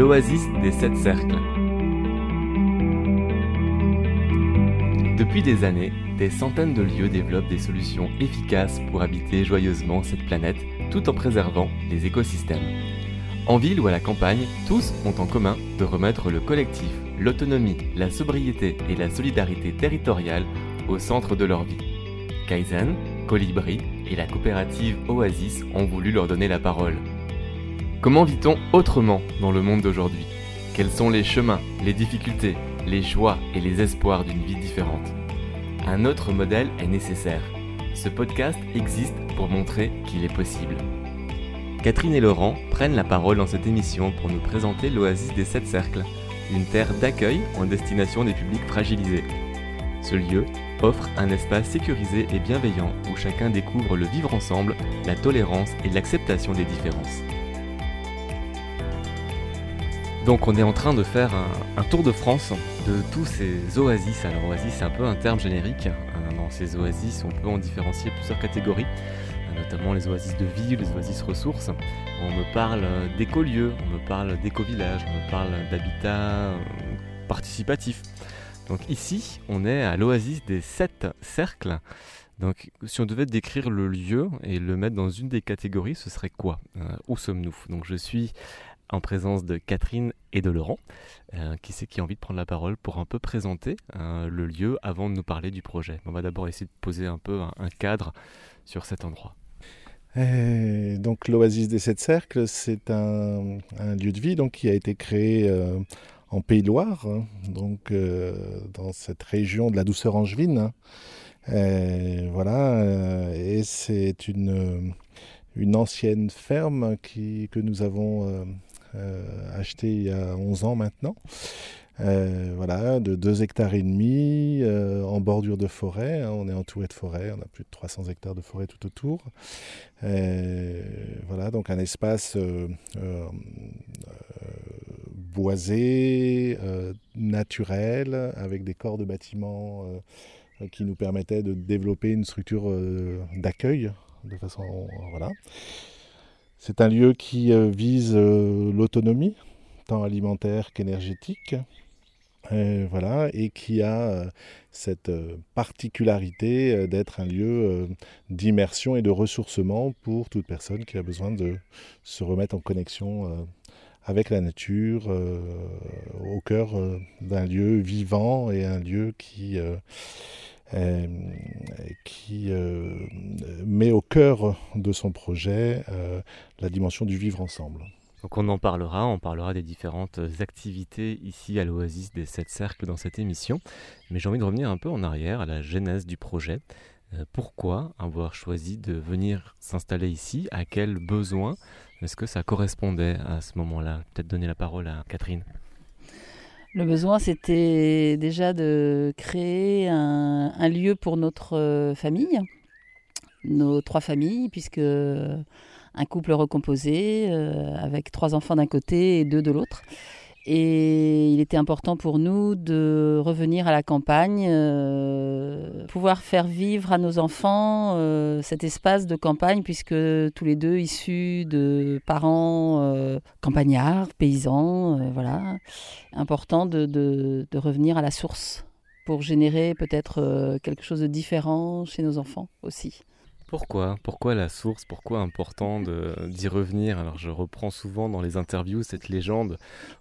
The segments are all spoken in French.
l'oasis des sept cercles. Depuis des années, des centaines de lieux développent des solutions efficaces pour habiter joyeusement cette planète tout en préservant les écosystèmes. En ville ou à la campagne, tous ont en commun de remettre le collectif, l'autonomie, la sobriété et la solidarité territoriale au centre de leur vie. Kaizen, Colibri et la coopérative Oasis ont voulu leur donner la parole. Comment vit-on autrement dans le monde d'aujourd'hui? Quels sont les chemins, les difficultés, les joies et les espoirs d'une vie différente? Un autre modèle est nécessaire. Ce podcast existe pour montrer qu'il est possible. Catherine et Laurent prennent la parole dans cette émission pour nous présenter l'Oasis des Sept Cercles, une terre d'accueil en destination des publics fragilisés. Ce lieu offre un espace sécurisé et bienveillant où chacun découvre le vivre ensemble, la tolérance et l'acceptation des différences. Donc on est en train de faire un, tour de France de tous ces oasis. Alors oasis c'est un peu un terme générique. Euh, dans ces oasis on peut en différencier plusieurs catégories, euh, notamment les oasis de vie, les oasis ressources. On me parle d'écolieux, on me parle d'éco-village, on me parle d'habitat euh, participatif. Donc ici, on est à l'oasis des sept cercles. Donc si on devait décrire le lieu et le mettre dans une des catégories, ce serait quoi? Où sommes-nous? Donc je suis en présence de Catherine et de Laurent. Euh, qui c'est qui a envie de prendre la parole pour un peu présenter euh, le lieu avant de nous parler du projet On va d'abord essayer de poser un peu un, cadre sur cet endroit. donc l'oasis des sept cercles, c'est un, lieu de vie donc, qui a été créé en Pays de Loire, hein. donc euh, dans cette région de la douceur angevine. Et voilà, euh, et c'est une, une ancienne ferme qui, que nous avons euh, achetée il y a 11 ans maintenant. voilà, de 2 hectares et demi, en bordure de forêt. Hein. on est entouré de forêt, on a plus de 300 hectares de forêt tout autour. voilà, donc un espace boisé, euh, naturel, avec des corps de bâtiments euh, qui nous permettaient de développer une structure euh, d'accueil de façon voilà. C'est un lieu qui vise l'autonomie, tant alimentaire qu'énergétique. voilà, et qui a cette particularité d'être un lieu d'immersion et de ressourcement pour toute personne qui a besoin de se remettre en connexion avec la nature, euh, au cœur euh, d'un lieu vivant et un lieu qui, euh, qui met au cœur de son projet la dimension du vivre ensemble. Donc on en parlera, on parlera des différentes activités ici à l'Oasis des Sept Cercles dans cette émission. Mais j'ai envie de revenir un peu en arrière à la genèse du projet. pourquoi avoir choisi de venir s'installer ici? À quel besoin? Est-ce que ça correspondait à ce moment-là? Peut-être donner la parole à Catherine. Le besoin, c'était déjà de créer un, lieu pour notre euh, famille, nos trois familles, puisque un couple recomposé euh, avec trois enfants d'un côté et deux de l'autre. Et il était important pour nous de revenir à la campagne, euh, pouvoir faire vivre à nos enfants euh, cet espace de campagne, puisque tous les deux issus de parents euh, campagnards, paysans, voilà. Important de, de, revenir à la source pour générer peut-être quelque chose de différent chez nos enfants aussi. Pourquoi? Pourquoi la source? Pourquoi important d'y revenir? Alors je reprends souvent dans les interviews cette légende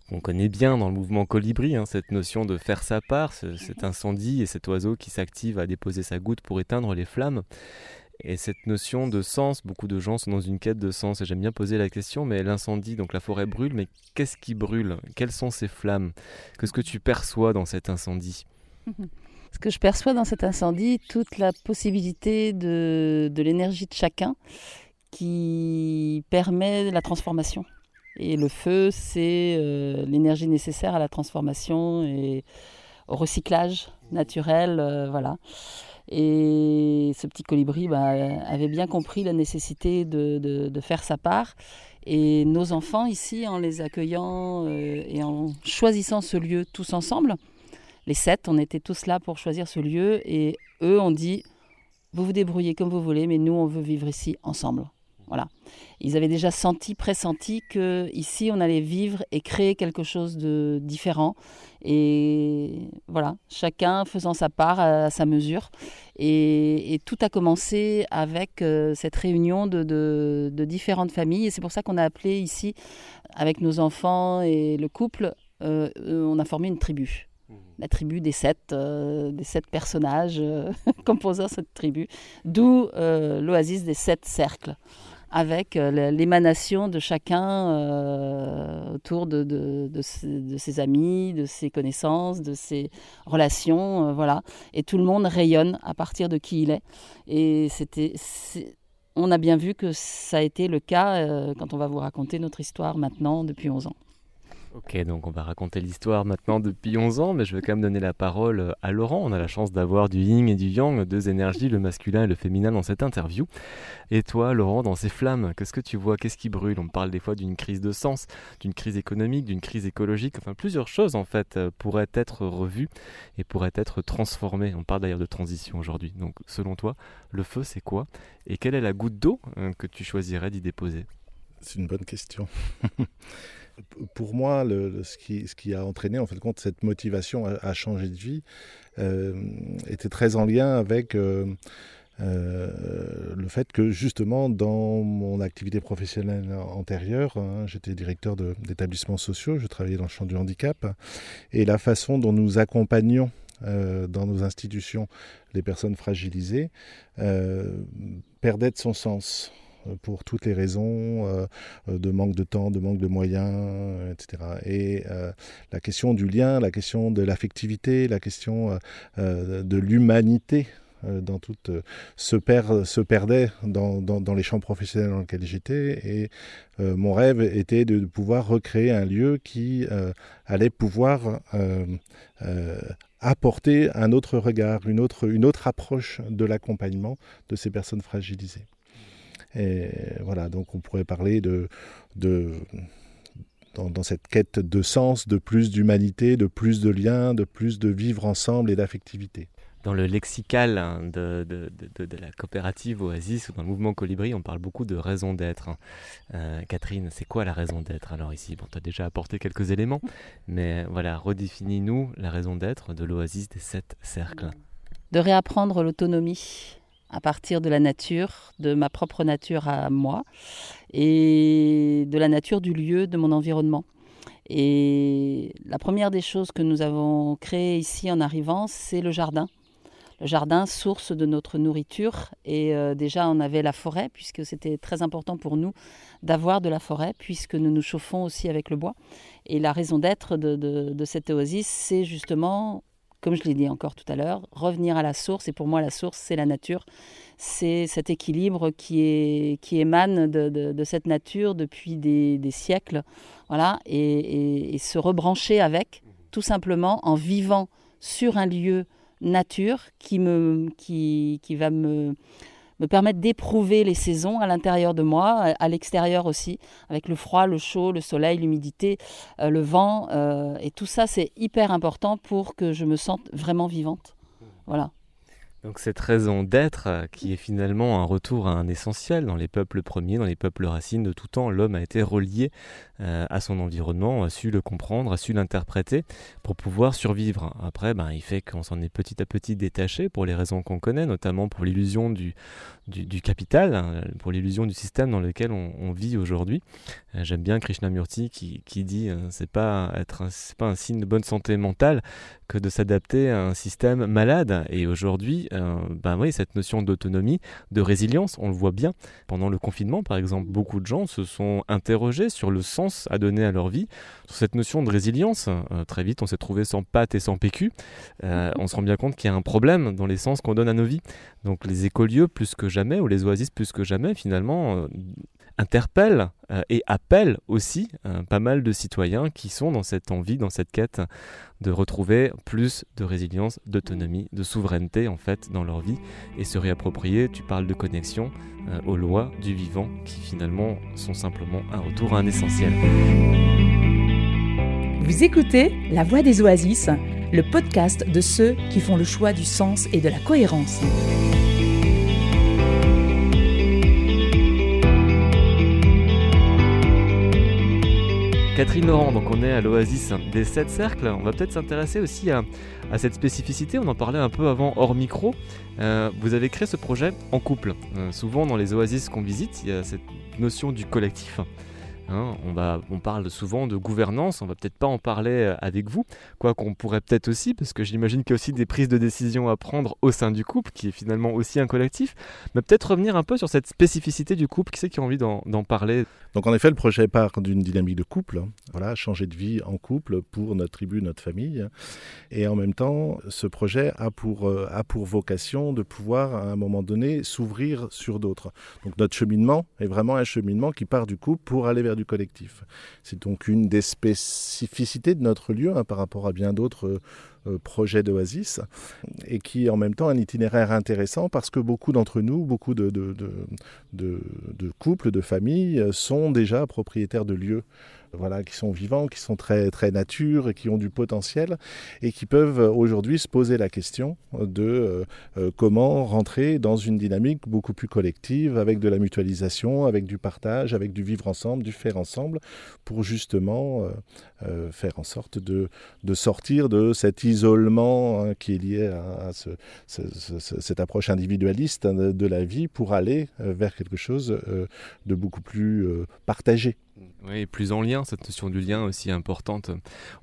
qu'on connaît bien dans le mouvement Colibri, hein, cette notion de faire sa part, cet incendie et cet oiseau qui s'active à déposer sa goutte pour éteindre les flammes. Et cette notion de sens, beaucoup de gens sont dans une quête de sens, et j'aime bien poser la question, mais l'incendie, donc la forêt brûle, mais qu'est-ce qui brûle? Quelles sont ces flammes? Qu'est-ce que tu perçois dans cet incendie? ce que je perçois dans cet incendie, toute la possibilité de, l'énergie de chacun qui permet la transformation. Et le feu, c'est euh, l'énergie nécessaire à la transformation et au recyclage naturel. Euh, voilà. Et ce petit colibri bah, avait bien compris la nécessité de, faire sa part. Et nos enfants ici, en les accueillant euh, et en choisissant ce lieu tous ensemble, les sept, on était tous là pour choisir ce lieu et eux ont dit vous vous débrouillez comme vous voulez, mais nous on veut vivre ici ensemble. Voilà. Ils avaient déjà senti, pressenti que ici on allait vivre et créer quelque chose de différent. Et voilà, chacun faisant sa part à sa mesure. Et, tout a commencé avec euh, cette réunion de, différentes familles. Et c'est pour ça qu'on a appelé ici, avec nos enfants et le couple, euh, on a formé une tribu la tribu des sept, euh, des sept personnages composant cette tribu, d'où l'oasis des sept cercles avec euh, l'émanation de chacun euh, autour de, de, ses, amis, de ses connaissances, de ses relations, euh, voilà. Et tout le monde rayonne à partir de qui il est. Et c'était, on a bien vu que ça a été le cas quand on va vous raconter notre histoire maintenant depuis 11 ans. Ok, donc on va raconter l'histoire maintenant depuis 11 ans, mais je vais quand même donner la parole euh, à Laurent. On a la chance d'avoir du yin et du yang, deux énergies, le masculin et le féminin dans cette interview. Et toi, Laurent, dans ces flammes, qu'est-ce que tu vois? Qu'est-ce qui brûle? On parle des fois d'une crise de sens, d'une crise économique, d'une crise écologique, enfin plusieurs choses en fait euh, pourraient être revues et pourraient être transformées. On parle d'ailleurs de transition aujourd'hui. Donc selon toi, le feu c'est quoi? Et quelle est la goutte d'eau hein, que tu choisirais d'y déposer? C'est une bonne question. pour moi, ce, qui, a entraîné en fait compte cette motivation à, changer de vie euh, était très en lien avec euh, euh, le fait que justement dans mon activité professionnelle antérieure, hein, j'étais directeur d'établissements sociaux, je travaillais dans le champ du handicap, et la façon dont nous accompagnions dans nos institutions les personnes fragilisées perdait de son sens. Euh, pour toutes les raisons euh, de manque de temps, de manque de moyens, etc. Et euh, la question du lien, la question de l'affectivité, la question de l'humanité dans se, perd, se perdait dans, les champs professionnels dans lesquels j'étais. Et mon rêve était de, pouvoir recréer un lieu qui allait pouvoir apporter un autre regard, une autre approche de l'accompagnement de ces personnes fragilisées. Et voilà, donc on pourrait parler de, de dans, cette quête de sens, de plus d'humanité, de plus de liens, de plus de vivre ensemble et d'affectivité. Dans le lexical hein, de, de, de, la coopérative Oasis ou dans le mouvement Colibri, on parle beaucoup de raison d'être. Hein. Euh, Catherine, c'est quoi la raison d'être alors ici? Bon, tu as déjà apporté quelques éléments, mais voilà, redéfinis-nous la raison d'être de l'Oasis des sept cercles. De réapprendre l'autonomie à partir de la nature, de ma propre nature à moi, et de la nature du lieu, de mon environnement. Et la première des choses que nous avons créées ici en arrivant, c'est le jardin. Le jardin, source de notre nourriture. Et euh, déjà, on avait la forêt, puisque c'était très important pour nous d'avoir de la forêt, puisque nous nous chauffons aussi avec le bois. Et la raison d'être de, de cette oasis, c'est justement comme je l'ai dit encore tout à l'heure, revenir à la source. Et pour moi, la source, c'est la nature. C'est cet équilibre qui, émane de, cette nature depuis des, siècles. Voilà, et, se rebrancher avec, tout simplement en vivant sur un lieu nature qui, me, qui va me me permettre d'éprouver les saisons à l'intérieur de moi, à l'extérieur aussi, avec le froid, le chaud, le soleil, l'humidité, euh, le vent. Euh, et tout ça, c'est hyper important pour que je me sente vraiment vivante. Voilà. Donc cette raison d'être, euh, qui est finalement un retour à un essentiel dans les peuples premiers, dans les peuples racines de tout temps, l'homme a été relié à son environnement, a su le comprendre, a su l'interpréter pour pouvoir survivre. Après, ben, il fait qu'on s'en est petit à petit détaché pour les raisons qu'on connaît, notamment pour l'illusion du, du, capital, hein, pour l'illusion du système dans lequel on, vit aujourd'hui. Euh, j'aime bien Krishnamurti qui, qui dit c'est pas être c'est pas un signe de bonne santé mentale que de s'adapter à un système malade. Et aujourd'hui, euh, ben oui, cette notion d'autonomie, de résilience, on le voit bien. Pendant le confinement, par exemple, beaucoup de gens se sont interrogés sur le sens à donner à leur vie, sur cette notion de résilience. Euh, très vite, on s'est trouvé sans pâte et sans PQ. Euh, on se rend bien compte qu'il y a un problème dans les sens qu'on donne à nos vies. Donc les écolieux, plus que jamais, ou les oasis, plus que jamais, finalement, interpelle euh, et appelle aussi euh, pas mal de citoyens qui sont dans cette envie, dans cette quête de retrouver plus de résilience, d'autonomie, de souveraineté en fait dans leur vie et se réapproprier, tu parles de connexion euh, aux lois du vivant qui finalement sont simplement un retour à un essentiel. Vous écoutez La Voix des Oasis, le podcast de ceux qui font le choix du sens et de la cohérence. Catherine Laurent, donc on est à l'Oasis des Sept Cercles. On va peut-être s'intéresser aussi à, cette spécificité. On en parlait un peu avant hors micro. Euh, vous avez créé ce projet en couple. Euh, souvent dans les oasis qu'on visite, il y a cette notion du collectif. Hein, on, va, on parle souvent de gouvernance, on va peut-être pas en parler euh, avec vous, quoi qu'on pourrait peut-être aussi, parce que j'imagine qu'il y a aussi des prises de décision à prendre au sein du couple, qui est finalement aussi un collectif, mais peut-être revenir un peu sur cette spécificité du couple, qui c'est qui a envie d'en parler? Donc en effet, le projet part d'une dynamique de couple, hein. voilà, changer de vie en couple pour notre tribu, notre famille, et en même temps, ce projet a pour, euh, a pour vocation de pouvoir à un moment donné s'ouvrir sur d'autres. Donc notre cheminement est vraiment un cheminement qui part du couple pour aller vers collectif. C'est donc une des spécificités de notre lieu hein, par rapport à bien d'autres euh, euh, projets d'Oasis et qui est en même temps un itinéraire intéressant parce que beaucoup d'entre nous, beaucoup de, couples, de familles sont déjà propriétaires de lieux voilà, qui sont vivants, qui sont très, très nature qui ont du potentiel et qui peuvent aujourd'hui se poser la question de euh, euh, comment rentrer dans une dynamique beaucoup plus collective avec de la mutualisation, avec du partage, avec du vivre ensemble, du faire ensemble pour justement euh, faire en sorte de, de, sortir de cet isolement hein, qui est lié à, cette approche individualiste hein, de, la vie pour aller vers quelque chose de beaucoup plus partagé. Oui, plus en lien, cette notion du lien aussi importante.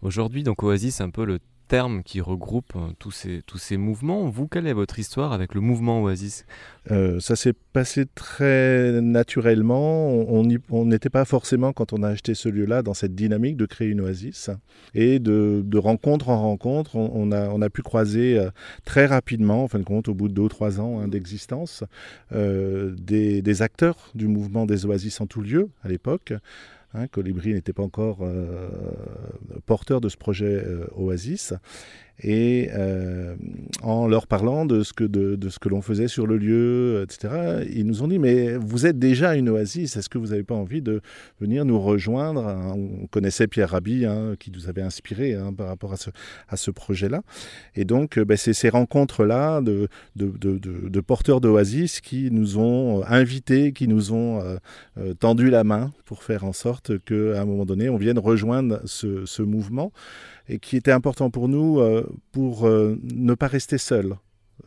Aujourd'hui, donc Oasis, c'est un peu le terme qui regroupe euh, tous ces, tous ces mouvements. Vous, quelle est votre histoire avec le mouvement Oasis? Euh, Ça s'est passé très naturellement. On n'était pas forcément, quand on a acheté ce lieu-là, dans cette dynamique de créer une Oasis. Et de, rencontre en rencontre, on, a, on a pu croiser euh, très rapidement, en fin de compte, au bout de deux ou trois ans hein, d'existence, des acteurs du mouvement des Oasis en tout lieu à l'époque. Hein, Colibri n'était pas encore euh, porteur de ce projet euh, Oasis et euh, en leur parlant de ce que, de, ce que l'on faisait sur le lieu, etc., ils nous ont dit, mais vous êtes déjà une oasis, est-ce que vous n'avez pas envie de venir nous rejoindre On connaissait Pierre Rabhi, hein, qui nous avait inspiré hein, par rapport à ce, à ce projet-là. Et donc, euh, ben, c'est ces rencontres-là de, de, de, porteurs d'oasis qui nous ont invités, qui nous ont euh, tendu la main pour faire en sorte qu'à un moment donné, on vienne rejoindre ce, ce mouvement et qui était important pour nous euh, pour euh, ne pas rester seuls.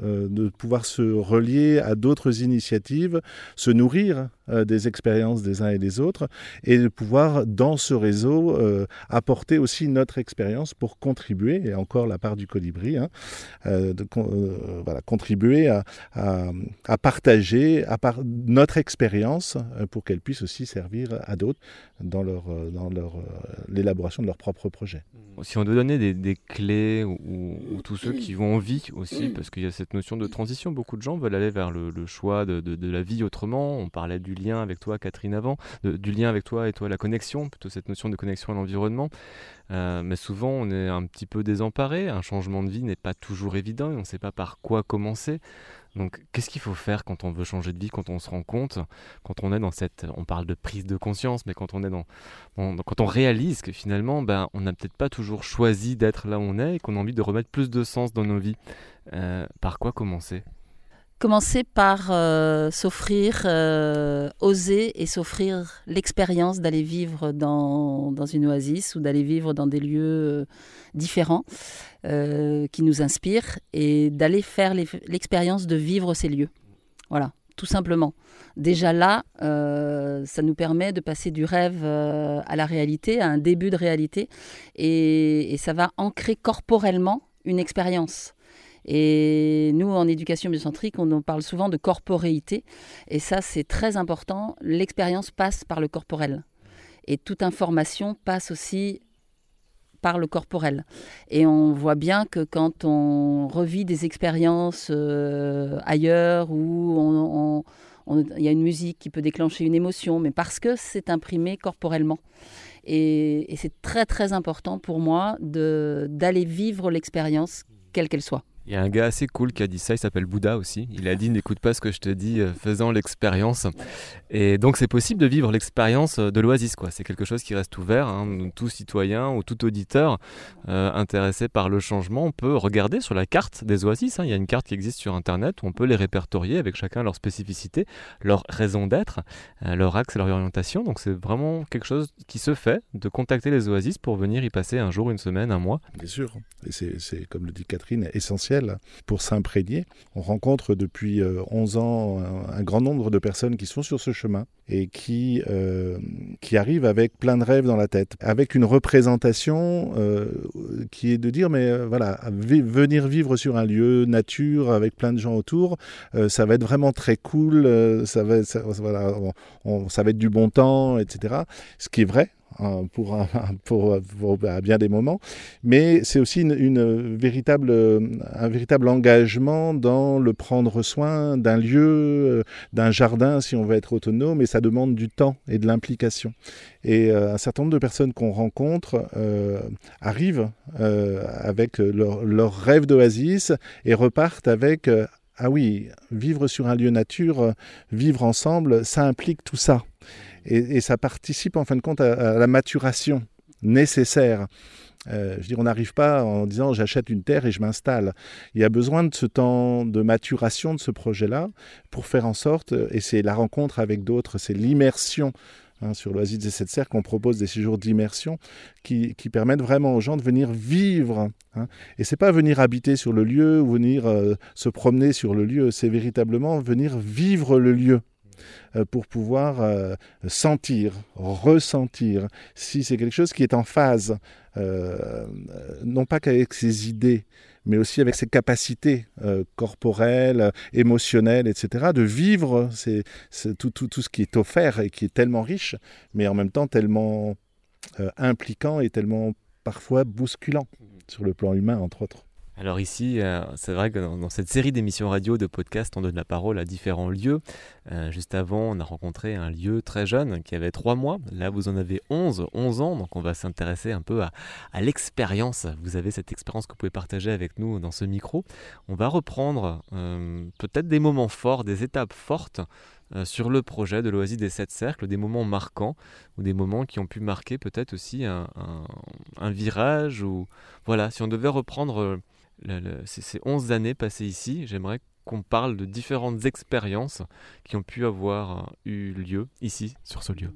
Euh, de pouvoir se relier à d'autres initiatives, se nourrir euh, des expériences des uns et des autres, et de pouvoir, dans ce réseau, euh, apporter aussi notre expérience pour contribuer, et encore la part du colibri, hein, de, voilà, contribuer à, à, partager à notre expérience pour qu'elle puisse aussi servir à d'autres dans leur, dans leur, l'élaboration de leur propre projet. Si on doit donner des, clés ou, ou, tous ceux qui vont en vie aussi, parce qu'il y a cette notion de transition. Beaucoup de gens veulent aller vers le, choix de, la vie autrement. On parlait du lien avec toi, Catherine, avant, du lien avec toi et toi, la connexion, plutôt cette notion de connexion à l'environnement. Euh, mais souvent, on est un petit peu désemparé. Un changement de vie n'est pas toujours évident et on ne sait pas par quoi commencer. Donc, qu'est-ce qu'il faut faire quand on veut changer de vie, quand on se rend compte, quand on est dans cette, on parle de prise de conscience, mais quand on est dans, quand on réalise que finalement, ben, on n'a peut-être pas toujours choisi d'être là où on est et qu'on a envie de remettre plus de sens dans nos vies. Euh, par quoi commencer? Commencer par euh, s'offrir, euh, oser et s'offrir l'expérience d'aller vivre dans, une oasis ou d'aller vivre dans des lieux différents qui nous inspirent et d'aller faire l'expérience de vivre ces lieux. Voilà, tout simplement. Déjà là, ça nous permet de passer du rêve à la réalité, à un début de réalité, et ça va ancrer corporellement une expérience. Et nous, en éducation biocentrique, on en parle souvent de corporéité. Et ça, c'est très important. L'expérience passe par le corporel. Et toute information passe aussi par le corporel. Et on voit bien que quand on revit des expériences euh, ailleurs où il y a une musique qui peut déclencher une émotion, mais parce que c'est imprimé corporellement. Et, et c'est très très important pour moi d'aller vivre l'expérience, quelle qu'elle soit. Il y a un gars assez cool qui a dit ça, il s'appelle Bouddha aussi. Il a dit n'écoute pas ce que je te dis, euh, faisant l'expérience. Et donc c'est possible de vivre l'expérience euh, de l'oasis. C'est quelque chose qui reste ouvert. Hein. Tout citoyen ou tout auditeur euh, intéressé par le changement, on peut regarder sur la carte des oasis. Hein. Il y a une carte qui existe sur Internet où on peut les répertorier avec chacun leur spécificité, leur raison d'être, leur axe et leur orientation. Donc c'est vraiment quelque chose qui se fait de contacter les oasis pour venir y passer un jour, une semaine, un mois. Bien sûr. Et c'est, comme le dit Catherine, essentiel pour s'imprégner. On rencontre depuis 11 euh, ans un, grand nombre de personnes qui sont sur ce chemin et qui, euh, qui arrivent avec plein de rêves dans la tête, avec une représentation euh, qui est de dire, mais voilà, venir vivre sur un lieu, nature, avec plein de gens autour, ça va être vraiment très cool, ça, va, voilà, ça va être du bon temps, etc. Ce qui est vrai, Hein, pour, pour, à bien des moments, mais c'est aussi une, véritable, un véritable engagement dans le prendre soin d'un lieu, euh, d'un jardin si on veut être autonome, et ça demande du temps et de l'implication. Et euh, un certain nombre de personnes qu'on rencontre euh, arrivent avec leur, leur rêve d'oasis et repartent avec ah oui, vivre sur un lieu nature, vivre ensemble, ça implique tout ça. Et, ça participe en fin de compte à, la maturation nécessaire. Euh, je veux dire, on n'arrive pas en disant j'achète une terre et je m'installe. Il y a besoin de ce temps de maturation de ce projet-là pour faire en sorte, et c'est la rencontre avec d'autres, c'est l'immersion hein, sur l'Oasis des Sept Cercles, qu'on propose des séjours d'immersion qui, permettent vraiment aux gens de venir vivre. Hein. Et c'est pas venir habiter sur le lieu ou venir euh, se promener sur le lieu, c'est véritablement venir vivre le lieu. Euh, pour pouvoir euh, sentir, ressentir si c'est quelque chose qui est en phase, euh, non pas qu'avec ses idées, mais aussi avec ses capacités corporelles, émotionnelles, etc., de vivre tout, tout, tout, ce qui est offert et qui est tellement riche, mais en même temps tellement impliquant et tellement parfois bousculant sur le plan humain, entre autres. Alors ici, euh, c'est vrai que dans, cette série d'émissions radio, de podcasts, on donne la parole à différents lieux. Euh, juste avant, on a rencontré un lieu très jeune qui avait 3 mois. Là, vous en avez 11, 11 ans. Donc on va s'intéresser un peu à, l'expérience. Vous avez cette expérience que vous pouvez partager avec nous dans ce micro. On va reprendre euh, peut-être des moments forts, des étapes fortes sur le projet de l'Oasis des Sept Cercles, des moments marquants ou des moments qui ont pu marquer peut-être aussi un, un, virage ou voilà, si on devait reprendre ces 11 années passées ici, j'aimerais qu'on parle de différentes expériences qui ont pu avoir eu lieu ici, sur ce lieu.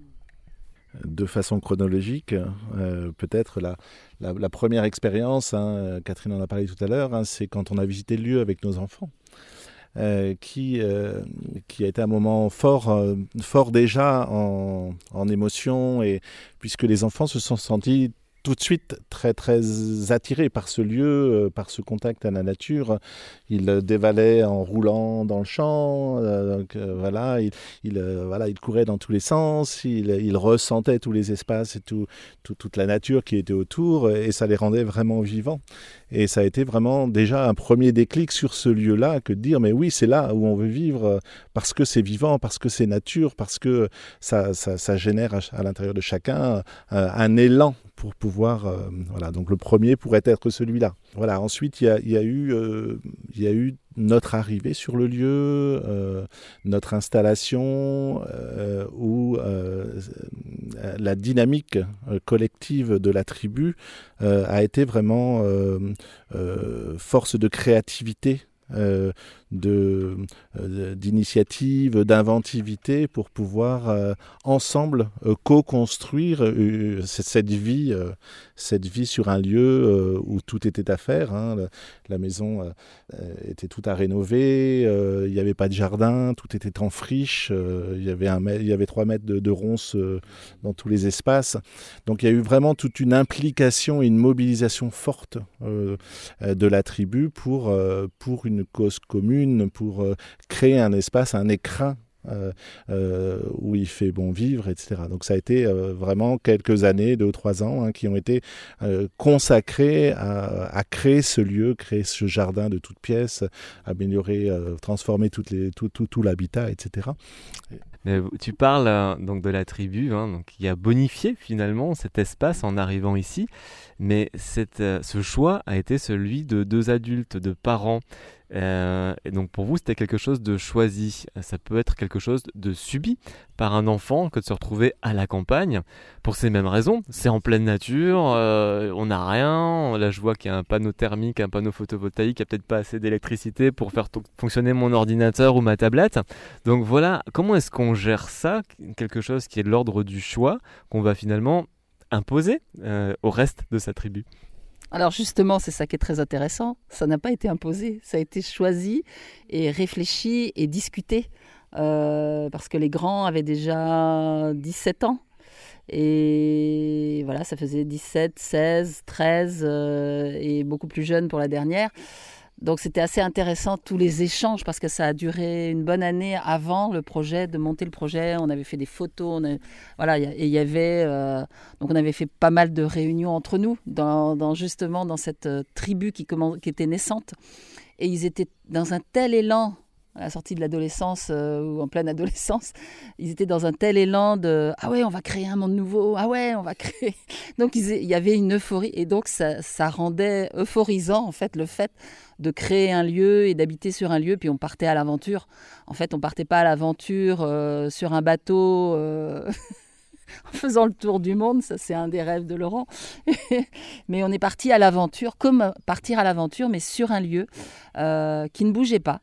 De façon chronologique, euh, peut-être la, première expérience, hein, Catherine en a parlé tout à l'heure, hein, c'est quand on a visité le lieu avec nos enfants. Euh, qui, euh, qui a été un moment fort, fort déjà en, en émotion, et puisque les enfants se sont sentis tout de suite très très attiré par ce lieu, euh, par ce contact à la nature. Il dévalait en roulant dans le champ, euh, donc, euh, voilà, il, il voilà, il courait dans tous les sens, il, il ressentait tous les espaces et tout, toute la nature qui était autour, et ça les rendait vraiment vivants. Et ça a été vraiment déjà un premier déclic sur ce lieu-là que de dire mais oui c'est là où on veut vivre parce que c'est vivant, parce que c'est nature, parce que ça, ça, génère à, l'intérieur de chacun un élan pour pouvoir. Euh, voilà, donc le premier pourrait être celui-là. Voilà, ensuite, il y a, eu, euh, il y a eu notre arrivée sur le lieu, euh, notre installation, où la dynamique collective de la tribu a été vraiment force de créativité euh, d'initiative, d'inventivité pour pouvoir euh, ensemble euh, co-construire cette vie, cette vie sur un lieu où tout était à faire. Hein. La, maison était tout à rénover, il n'y avait pas de jardin, tout était en friche, il y avait un, trois mètres de, de ronces dans tous les espaces. Donc il y a eu vraiment toute une implication, une mobilisation forte de la tribu pour pour une cause commune, pour créer un espace, un écrin euh, euh, où il fait bon vivre, etc. Donc ça a été euh, vraiment quelques années, deux ou trois ans, hein, qui ont été consacrés à, créer ce lieu, créer ce jardin de toutes pièces, améliorer, transformer tout, l'habitat, etc. Tu parles euh, donc de la tribu, hein, donc qui a bonifié finalement cet espace en arrivant ici. Mais euh, ce choix a été celui de deux adultes, de parents. Euh, et donc pour vous, c'était quelque chose de choisi. Ça peut être quelque chose de subi par un enfant que de se retrouver à la campagne. Pour ces mêmes raisons, c'est en pleine nature, euh, on n'a rien. Là, je vois qu'il y a un panneau thermique, un panneau photovoltaïque, il n'y a peut-être pas assez d'électricité pour faire fonctionner mon ordinateur ou ma tablette. Donc voilà, comment est-ce qu'on gère ça? Quelque chose qui est de l'ordre du choix, qu'on va finalement imposer euh, au reste de sa tribu? Alors justement, c'est ça qui est très intéressant. Ça n'a pas été imposé, ça a été choisi et réfléchi et discuté. Euh, parce que les grands avaient déjà 17 ans. Et voilà, ça faisait 17, 16, 13 et beaucoup plus jeune pour la dernière. Donc c'était assez intéressant tous les échanges parce que ça a duré une bonne année avant le projet, de monter le projet. On avait fait des photos, voilà, et il y avait euh, donc on avait fait pas mal de réunions entre nous dans, justement dans cette euh, tribu qui, était naissante. Et ils étaient dans un tel élan à la sortie de l'adolescence euh, ou en pleine adolescence, ils étaient dans un tel élan de ah ouais on va créer un monde nouveau ah ouais on va créer donc il y avait une euphorie et donc ça, rendait euphorisant en fait le fait de créer un lieu et d'habiter sur un lieu puis on partait à l'aventure en fait on partait pas à l'aventure euh, sur un bateau euh, en faisant le tour du monde, ça c'est un des rêves de Laurent. mais on est parti à l'aventure, comme partir à l'aventure, mais sur un lieu qui ne bougeait pas,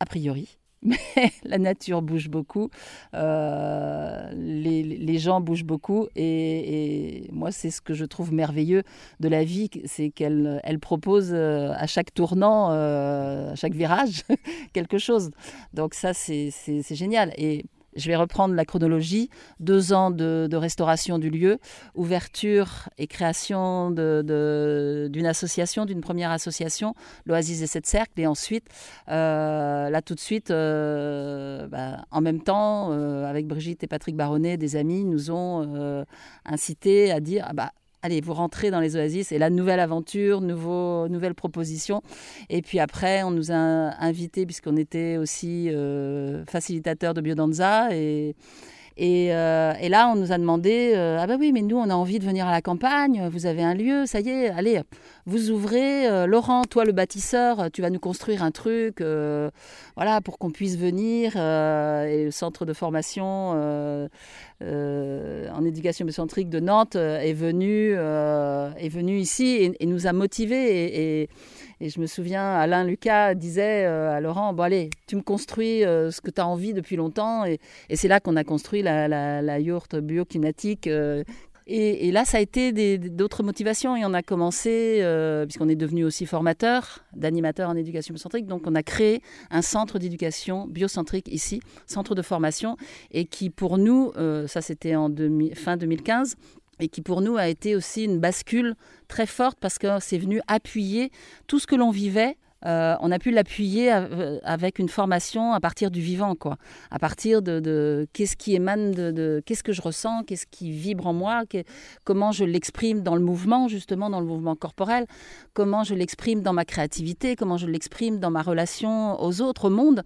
a priori. Mais la nature bouge beaucoup, euh, les, gens bougent beaucoup, et, moi c'est ce que je trouve merveilleux de la vie, c'est qu'elle elle propose euh, à chaque tournant, euh, à chaque virage, quelque chose. Donc ça c'est génial. Et je vais reprendre la chronologie. Deux ans de, restauration du lieu, ouverture et création d'une association, d'une première association, l'Oasis des Sept Cercles. Et ensuite, euh, là tout de suite, euh, bah, en même temps, euh, avec Brigitte et Patrick Baronnet, des amis, nous ont incité à dire ah bah, allez, vous rentrez dans les oasis, et la nouvelle aventure, nouveau, nouvelle proposition. Et puis après, on nous a invités, puisqu'on était aussi euh, facilitateur de Biodanza, et, euh, et, là, on nous a demandé, euh, ah ben oui, mais nous, on a envie de venir à la campagne, vous avez un lieu, ça y est, allez, vous ouvrez. Euh, Laurent, toi, le bâtisseur, tu vas nous construire un truc, voilà, pour qu'on puisse venir. et le centre de formation en éducation mécentrique de Nantes est venu, est venu ici et, nous a motivés et je me souviens, Alain Lucas disait euh, à Laurent, bon allez, tu me construis euh, ce que tu as envie depuis longtemps. Et, c'est là qu'on a construit la, la, la yourte biokinétique. Euh, et, là, ça a été d'autres motivations. Et on a commencé, puisqu'on est devenu aussi formateur, d'animateur en éducation biocentrique. Donc, on a créé un centre d'éducation biocentrique ici, centre de formation, et qui pour nous, ça c'était en fin 2015, et qui pour nous a été aussi une bascule très forte parce que c'est venu appuyer tout ce que l'on vivait euh, on a pu l'appuyer euh, avec une formation à partir du vivant, quoi. À partir de, qu'est-ce qui émane de, qu'est-ce que je ressens, qu'est-ce qui vibre en moi, comment je l'exprime dans le mouvement, justement dans le mouvement corporel, comment je l'exprime dans ma créativité, comment je l'exprime dans ma relation aux autres, au monde.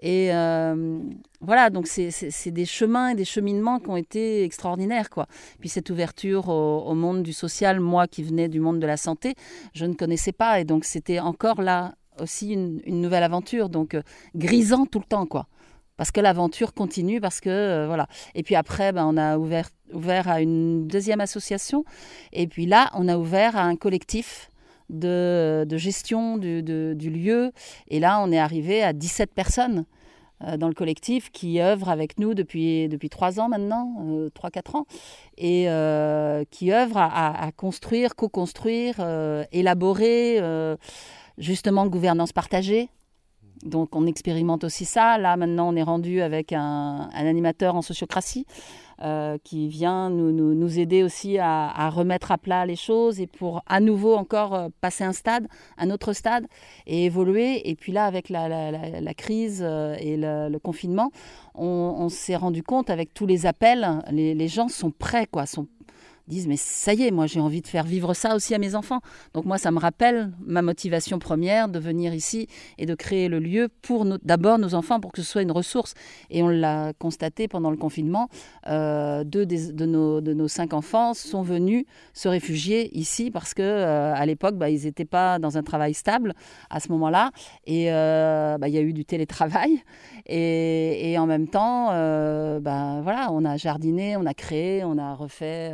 Et euh, voilà, donc c'est des chemins et des cheminements qui ont été extraordinaires, quoi. Puis cette ouverture au, au monde du social, moi qui venais du monde de la santé, je ne connaissais pas, et donc c'était encore là aussi une, nouvelle aventure, donc euh, grisant tout le temps, quoi. Parce que l'aventure continue, parce que euh, voilà. Et puis après, ben, on a ouvert, ouvert à une deuxième association, et puis là, on a ouvert à un collectif de, gestion du, du, lieu, et là, on est arrivé à 17 personnes euh, dans le collectif qui œuvre avec nous depuis, depuis 3 ans maintenant, 3-4 ans, et qui œuvre à construire, co-construire, élaborer justement gouvernance partagée. Donc on expérimente aussi ça. Là maintenant on est rendu avec un, animateur en sociocratie euh, qui vient nous, aider aussi à, remettre à plat les choses et pour à nouveau encore euh, passer un stade, un autre stade et évoluer. Et puis là avec la, crise euh, et le, confinement, on, s'est rendu compte avec tous les appels, les, les, gens sont prêts, quoi, sont disent mais ça y est, moi j'ai envie de faire vivre ça aussi à mes enfants. Donc moi ça me rappelle ma motivation première de venir ici et de créer le lieu pour d'abord nos enfants pour que ce soit une ressource. Et on l'a constaté pendant le confinement, euh, deux de, nos, de nos cinq enfants sont venus se réfugier ici parce que euh, à l'époque bah, ils n'étaient pas dans un travail stable à ce moment-là et euh, bah, il y a eu du télétravail et, et en même temps bah, voilà on a jardiné, on a créé, on a refait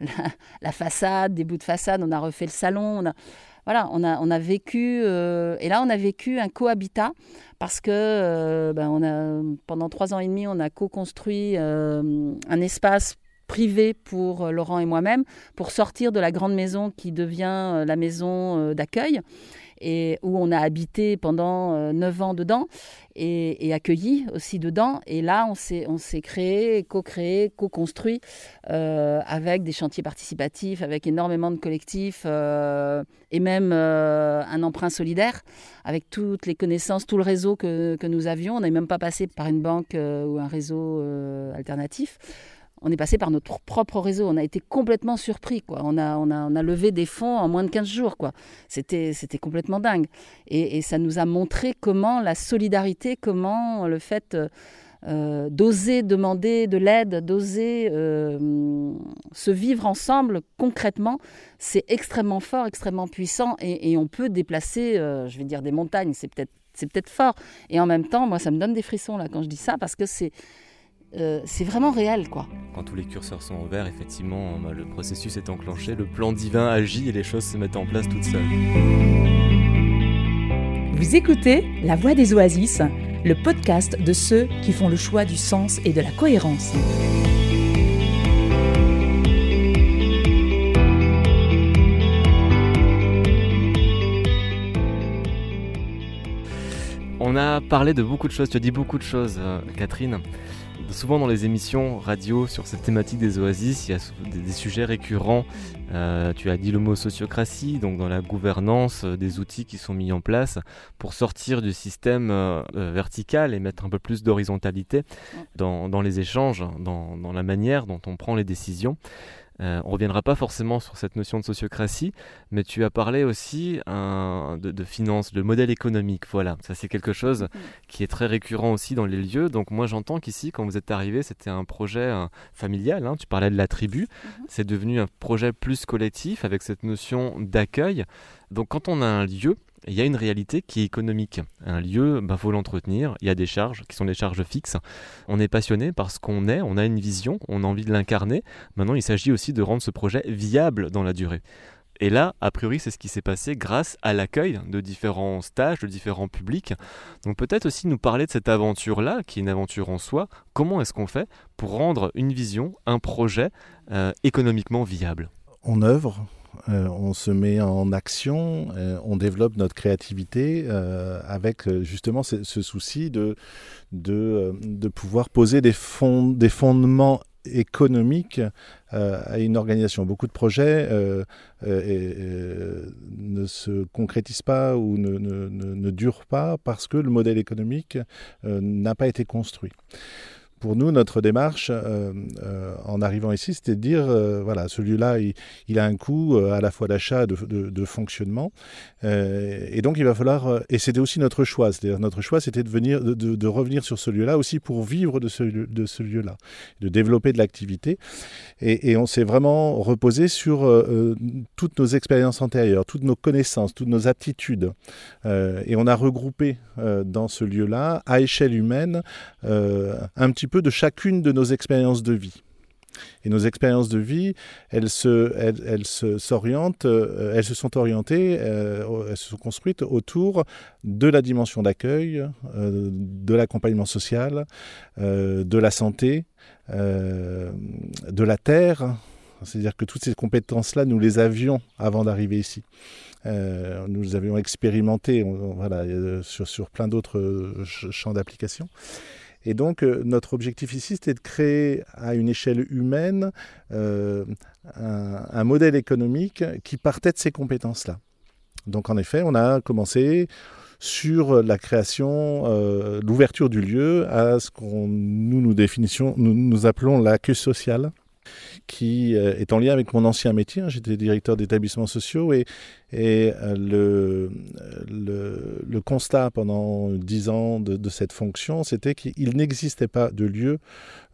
la, façade, des bouts de façade, on a refait le salon. On a, voilà, on a, vécu, euh, et là on a vécu un cohabitat parce que euh, ben, pendant trois ans et demi, on a co-construit euh, un espace privé pour Laurent et moi-même pour sortir de la grande maison qui devient la maison d'accueil et où on a habité pendant euh, neuf ans dedans et, accueilli aussi dedans. Et là, on s'est, créé, co-créé, co-construit euh, avec des chantiers participatifs, avec énormément de collectifs euh, et même un emprunt solidaire avec toutes les connaissances, tout le réseau que, que nous avions. On n'est même pas passé par une banque ou un réseau alternatif on est passé par notre propre réseau. On a été complètement surpris. Quoi. On, a, on, a, on a levé des fonds en moins de 15 jours. Quoi. C'était, c'était complètement dingue. Et, ça nous a montré comment la solidarité, comment le fait euh, d'oser demander de l'aide, d'oser euh, se vivre ensemble concrètement, c'est extrêmement fort, extrêmement puissant. Et, on peut déplacer, euh, je vais dire des montagnes, c'est peut-être, c'est peut-être fort. Et en même temps, moi, ça me donne des frissons là quand je dis ça parce que c'est c'est vraiment réel, quoi. Quand tous les curseurs sont ouverts, effectivement, bah, le processus est enclenché, le plan divin agit et les choses se mettent en place toutes seules. Vous écoutez La Voix des Oasis, le podcast de ceux qui font le choix du sens et de la cohérence. On a parlé de beaucoup de choses, tu as dit beaucoup de choses, euh, Catherine. Souvent dans les émissions radio sur cette thématique des oasis, il y a des, sujets récurrents. Euh, tu as dit le mot sociocratie, donc dans la gouvernance, euh, des outils qui sont mis en place pour sortir du système euh, vertical et mettre un peu plus d'horizontalité dans, les échanges, dans la manière dont on prend les décisions. Euh, on reviendra pas forcément sur cette notion de sociocratie, mais tu as parlé aussi de, de finance, de modèle économique. Voilà, ça c'est quelque chose mm-hmm. qui est très récurrent aussi dans les lieux. Donc moi j'entends qu'ici, quand vous êtes arrivé, c'était un projet familial. Hein. tu parlais de la tribu. Mm-hmm. C'est devenu un projet plus collectif avec cette notion d'accueil. Donc quand on a un lieu, il y a une réalité qui est économique. Un lieu, il bah, faut l'entretenir, il y a des charges qui sont des charges fixes. On est passionné parce qu'on est, on a une vision, on a envie de l'incarner. Maintenant, il s'agit aussi de rendre ce projet viable dans la durée. Et là, a priori, c'est ce qui s'est passé grâce à l'accueil de différents stages, de différents publics. Donc peut-être aussi nous parler de cette aventure-là, qui est une aventure en soi. Comment est-ce qu'on fait pour rendre une vision, un projet euh, économiquement viable? On œuvre on se met en action, euh, on développe notre créativité euh, avec justement ce, souci de, de, pouvoir poser des, fondements économiques à une organisation. Beaucoup de projets ne se concrétisent pas ou ne, ne, durent pas parce que le modèle économique n'a pas été construit pour nous, notre démarche euh, euh, en arrivant ici, c'était de dire, euh, voilà, celui-là, il, a un coût à la fois d'achat, de, de, fonctionnement, et donc il va falloir, et c'était aussi notre choix, c'est-à-dire notre choix, c'était de, venir, de, revenir sur ce lieu-là aussi pour vivre de ce, de ce lieu-là, de développer de l'activité, et, et, on s'est vraiment reposé sur toutes nos expériences antérieures, toutes nos connaissances, toutes nos aptitudes, et on a regroupé dans ce lieu-là, à échelle humaine, un petit peu de chacune de nos expériences de vie. Et nos expériences de vie, elles se, elles, se, s'orientent, euh, elles se sont orientées, euh, elles se sont construites autour de la dimension d'accueil, euh, de l'accompagnement social, de la santé, de la terre. C'est-à-dire que toutes ces compétences-là, nous les avions avant d'arriver ici. nous les avions expérimentées voilà, sur, sur plein d'autres champs d'application. Et donc, euh, notre objectif ici, c'était de créer à une échelle humaine euh, un, modèle économique qui partait de ces compétences-là. Donc, en effet, on a commencé sur la création, euh, l'ouverture du lieu à ce qu'on nous nous nous, nous appelons l'accueil social. Qui est en lien avec mon ancien métier. Hein. J'étais directeur d'établissements sociaux et, et le, le, constat pendant dix ans de, cette fonction, c'était qu'il n'existait pas de lieu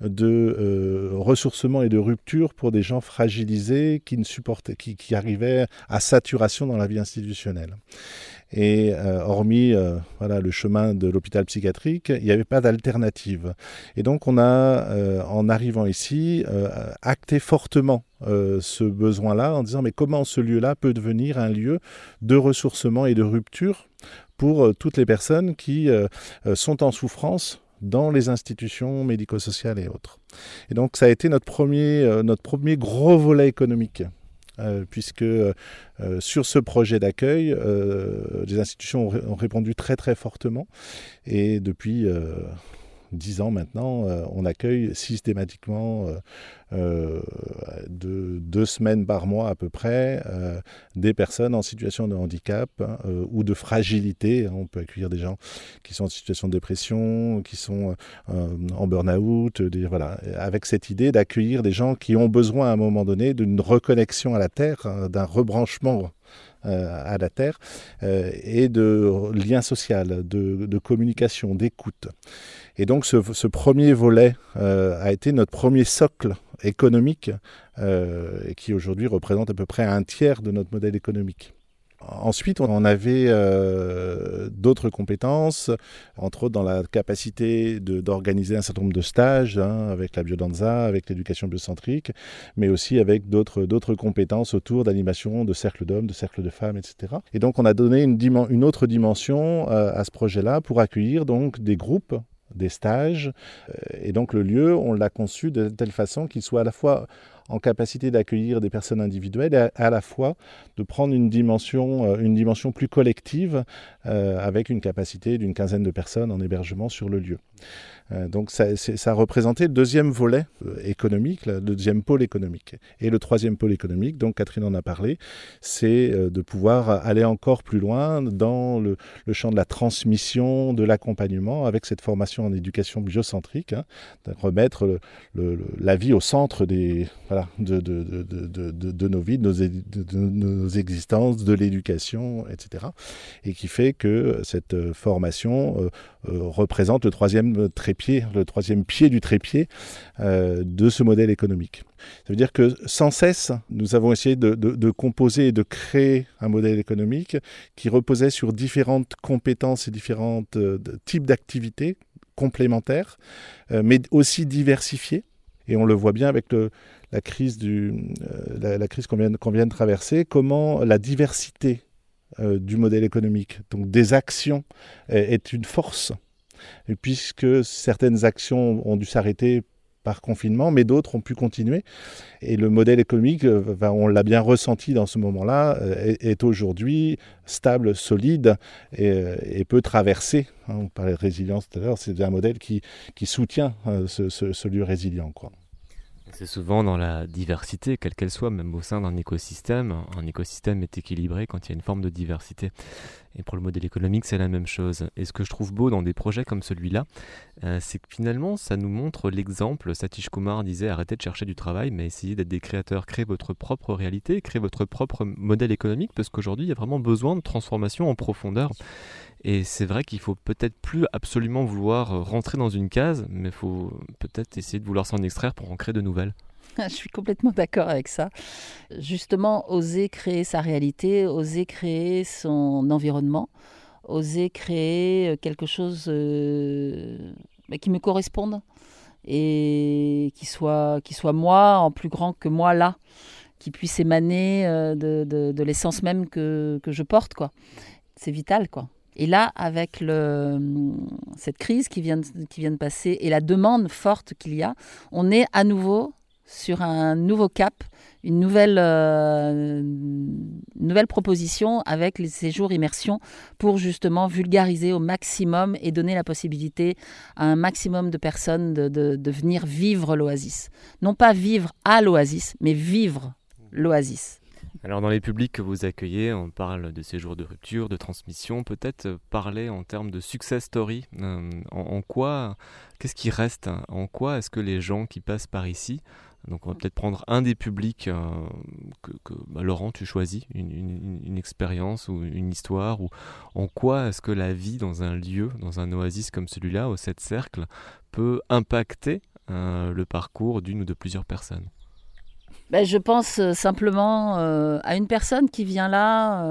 de ressourcement et de rupture pour des gens fragilisés qui ne supportaient, qui, qui arrivaient à saturation dans la vie institutionnelle. Et euh, hormis euh, voilà, le chemin de l'hôpital psychiatrique, il n'y avait pas d'alternative. Et donc on a, euh, en arrivant ici, acté fortement ce besoin-là en disant mais comment ce lieu-là peut devenir un lieu de ressourcement et de rupture pour toutes les personnes qui sont en souffrance dans les institutions médico-sociales et autres. Et donc ça a été notre premier, notre premier gros volet économique. Euh, puisque euh, sur ce projet d'accueil, euh, les institutions ont, répondu très très fortement. Et depuis dix ans maintenant, on accueille systématiquement euh, de deux semaines par mois à peu près des personnes en situation de handicap hein, ou de fragilité. Hein. On peut accueillir des gens qui sont en situation de dépression, qui sont en burn-out, voilà, avec cette idée d'accueillir des gens qui ont besoin à un moment donné d'une reconnexion à la terre, hein, d'un rebranchement à la Terre, et de lien social, de communication, d'écoute. Et donc ce, premier volet euh, a été notre premier socle économique euh, et qui aujourd'hui représente à peu près un tiers de notre modèle économique. Ensuite, on avait euh, d'autres compétences, entre autres dans la capacité d'organiser un certain nombre de stages hein, avec la biodanza, avec l'éducation biocentrique, mais aussi avec d'autres compétences autour d'animation, de cercles d'hommes, de cercles de femmes, etc. Et donc, on a donné une, autre dimension à ce projet-là pour accueillir donc des groupes des stages. Euh, et donc le lieu, on l'a conçu de telle façon qu'il soit à la fois en capacité d'accueillir des personnes individuelles et à, la fois de prendre une dimension, euh, une dimension plus collective euh, avec une capacité d'une quinzaine de personnes en hébergement sur le lieu. Euh, donc ça, représentait le deuxième volet économique, le deuxième pôle économique. Et le troisième pôle économique, donc Catherine en a parlé, c'est de pouvoir aller encore plus loin dans le, champ de la transmission, de l'accompagnement, avec cette formation en éducation biocentrique, hein, de remettre la vie au centre des, de, de, de, de, nos vies, de nos, existences, de l'éducation, etc. Et qui fait que cette formation représente le troisième trépied le troisième pied du trépied euh, de ce modèle économique. Ça veut dire que sans cesse, nous avons essayé de, composer et de créer un modèle économique qui reposait sur différentes compétences et différents euh, types d'activités complémentaires, euh, mais aussi diversifiées. Et on le voit bien avec la crise, crise qu'on vient, de traverser, comment la diversité du modèle économique, donc des actions, est une force. Puisque certaines actions ont dû s'arrêter par confinement, mais d'autres ont pu continuer. Et le modèle économique, euh, on l'a bien ressenti dans ce moment-là, euh, est, aujourd'hui stable, solide et, et peut traverser. Hein, on parlait de résilience tout à l'heure, c'est un modèle qui, soutient euh, ce, ce, lieu résilient. Quoi. C'est souvent dans la diversité, quelle qu'elle soit, même au sein d'un écosystème. Un écosystème est équilibré quand il y a une forme de diversité. Et pour le modèle économique, c'est la même chose. Et ce que je trouve beau dans des projets comme celui-là, euh, c'est que finalement, ça nous montre l'exemple. Satish Kumar disait arrêtez de chercher du travail, mais essayez d'être des créateurs, créez votre propre réalité, créez votre propre modèle économique, parce qu'aujourd'hui, il y a vraiment besoin de transformation en profondeur. Et c'est vrai qu'il faut peut-être plus absolument vouloir rentrer dans une case, mais il faut peut-être essayer de vouloir s'en extraire pour en créer de nouvelles. Je suis complètement d'accord avec ça. Justement, oser créer sa réalité, oser créer son environnement, oser créer euh, quelque chose euh, qui me corresponde et qui soit, qui soit moi, en plus grand que moi là, qui puisse émaner euh, de, de, l'essence même que, que je porte. quoi. C'est vital, quoi. Et là, avec le, cette crise qui vient, qui vient de passer et la demande forte qu'il y a, on est à nouveau sur un nouveau cap, une nouvelle, euh, nouvelle proposition avec les séjours immersion pour justement vulgariser au maximum et donner la possibilité à un maximum de personnes de, de venir vivre l'oasis. Non pas vivre à l'oasis, mais vivre l'oasis. Alors dans les publics que vous accueillez, on parle de séjours de rupture, de transmission, peut-être parler en termes de success story. Euh, en, quoi, qu'est-ce qui reste? En quoi est-ce que les gens qui passent par ici Donc on va peut-être prendre un des publics euh, que, bah, Laurent, tu choisis, une, expérience ou une histoire, ou en quoi est-ce que la vie dans un lieu, dans un oasis comme celui-là, au sept cercles, peut impacter euh, le parcours d'une ou de plusieurs personnes? Ben, je pense euh, simplement à une personne qui vient là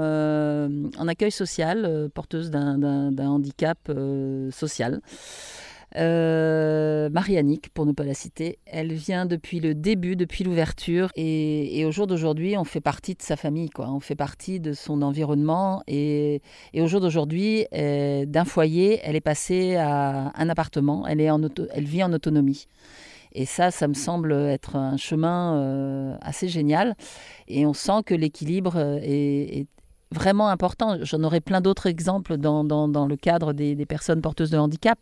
en accueil social, porteuse d'un handicap social. Euh, Marianique, pour ne pas la citer. Elle vient depuis le début, depuis l'ouverture. Et, au jour d'aujourd'hui, on fait partie de sa famille, quoi. On fait partie de son environnement. Et, au jour d'aujourd'hui, euh, d'un foyer, elle est passée à un appartement. Elle, est en elle vit en autonomie. Et ça, ça me semble être un chemin euh, assez génial. Et on sent que l'équilibre est, vraiment important. J'en aurais plein d'autres exemples dans, dans, le cadre des, des, personnes porteuses de handicap.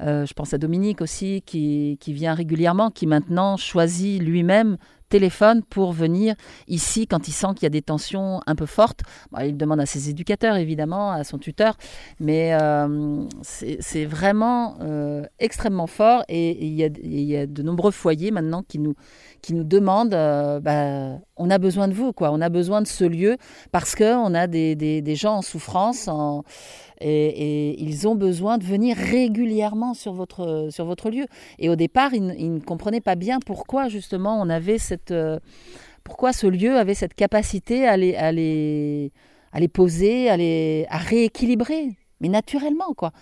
Euh, je pense à Dominique aussi, qui, qui vient régulièrement, qui maintenant choisit lui-même pour venir ici quand il sent qu'il y a des tensions un peu fortes. il demande à ses éducateurs, évidemment, à son tuteur, mais euh, c'est vraiment euh, extrêmement fort et il y, a de nombreux foyers maintenant qui nous, qui nous demandent, bah, on a besoin de vous, quoi. on a besoin de ce lieu parce qu'on a des, des, des, gens en souffrance, en, et, ils ont besoin de venir régulièrement sur votre, sur votre lieu. Et au départ, ils, ne comprenaient pas bien pourquoi justement on avait cette... Euh, pourquoi ce lieu avait cette capacité à les, à les, à les poser, à, les, à rééquilibrer, mais naturellement quoi.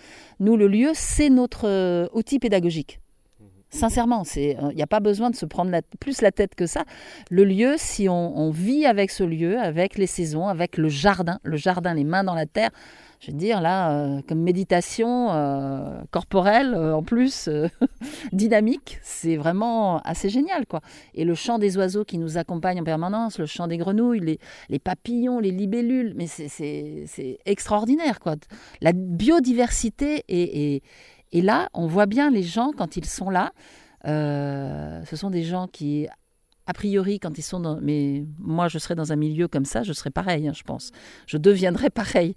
Nous, le lieu, c'est notre euh, outil pédagogique. Sincèrement, il n'y euh, a pas besoin de se prendre plus la tête que ça. Le lieu, si on, on, vit avec ce lieu, avec les saisons, avec le jardin, le jardin, les mains dans la terre, je veux dire, là, euh, comme méditation euh, corporelle, euh, en plus dynamique, c'est vraiment assez génial, quoi. Et le chant des oiseaux qui nous accompagne en permanence, le chant des grenouilles, les, papillons, les libellules, mais c'est extraordinaire, quoi. La biodiversité, et, et, et, là, on voit bien les gens, quand ils sont là, ce sont des gens qui a priori, quand ils sont dans. Mais moi, je serais dans un milieu comme ça, je serais pareil, hein, je pense. Je deviendrais pareil.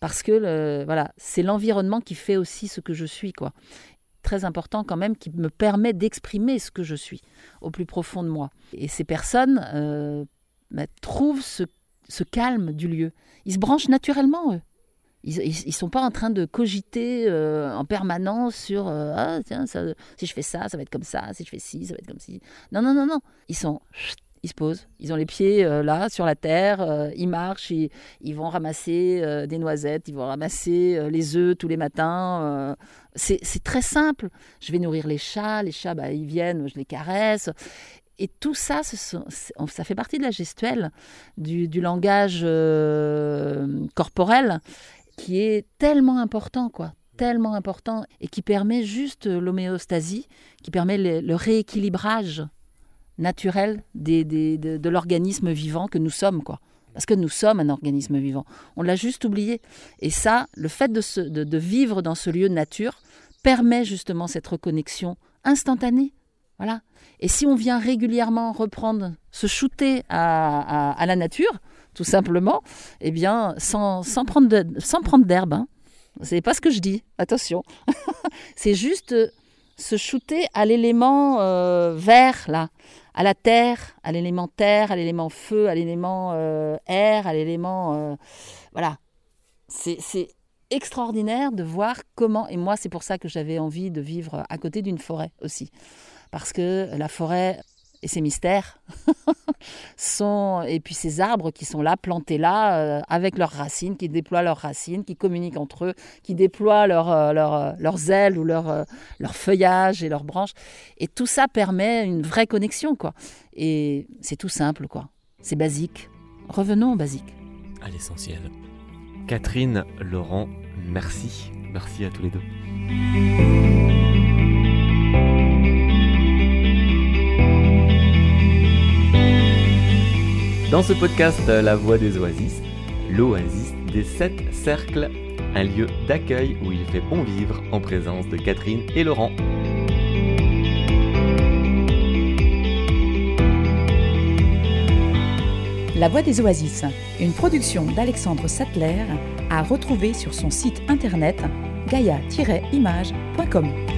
Parce que, voilà, c'est l'environnement qui fait aussi ce que je suis, quoi. Très important quand même, qui me permet d'exprimer ce que je suis au plus profond de moi. Et ces personnes euh, bah, trouvent ce, ce calme du lieu. Ils se branchent naturellement, eux. Ils ne sont pas en train de cogiter euh, en permanence sur euh, ah tiens si je fais ça ça va être comme ça si je fais ci ça va être comme ci. Non non non non. Ils sont ils se posent. Ils ont les pieds euh, là sur la terre ils marchent ils, ils vont ramasser des noisettes ils vont ramasser les œufs tous les matins c'est très simple. Je vais nourrir les chats les chats bah, ils viennent je les caresse. Et tout ça, ça fait partie de la gestuelle, du langage corporel qui est tellement important, quoi, tellement important, et qui permet juste l'homéostasie, qui permet le, rééquilibrage naturel des, de, l'organisme vivant que nous sommes, quoi. Parce que nous sommes un organisme vivant. On l'a juste oublié. Et ça, le fait de, de, vivre dans ce lieu de nature permet justement cette reconnexion instantanée. Voilà. Et si on vient régulièrement reprendre, se shooter à, à la nature, tout simplement, eh bien, sans, sans prendre d'herbe. Hein. C'est pas ce que je dis, attention. c'est juste euh, se shooter à l'élément euh, vert, là, à la terre, à l'élément terre, à l'élément feu, à l'élément euh, air, à l'élément. voilà. C'est extraordinaire de voir comment. Et moi, c'est pour ça que j'avais envie de vivre à côté d'une forêt aussi. Parce que la forêt, et ces mystères sont et puis ces arbres qui sont là plantés là euh, avec leurs racines qui déploient leurs racines qui communiquent entre eux qui déploient euh, euh, leurs ailes ou leur leur feuillage et leurs branches. Et tout ça permet une vraie connexion quoi. Et c'est tout simple quoi. C'est basique. Revenons au basique. À l'essentiel. Catherine Laurent merci. Merci à tous les deux Dans ce podcast La Voix des Oasis, l'Oasis des Sept Cercles, un lieu d'accueil où il fait bon vivre en présence de Catherine et Laurent. La Voix des Oasis, une production d'Alexandre Sattler, à retrouver sur son site internet gaia-image.com.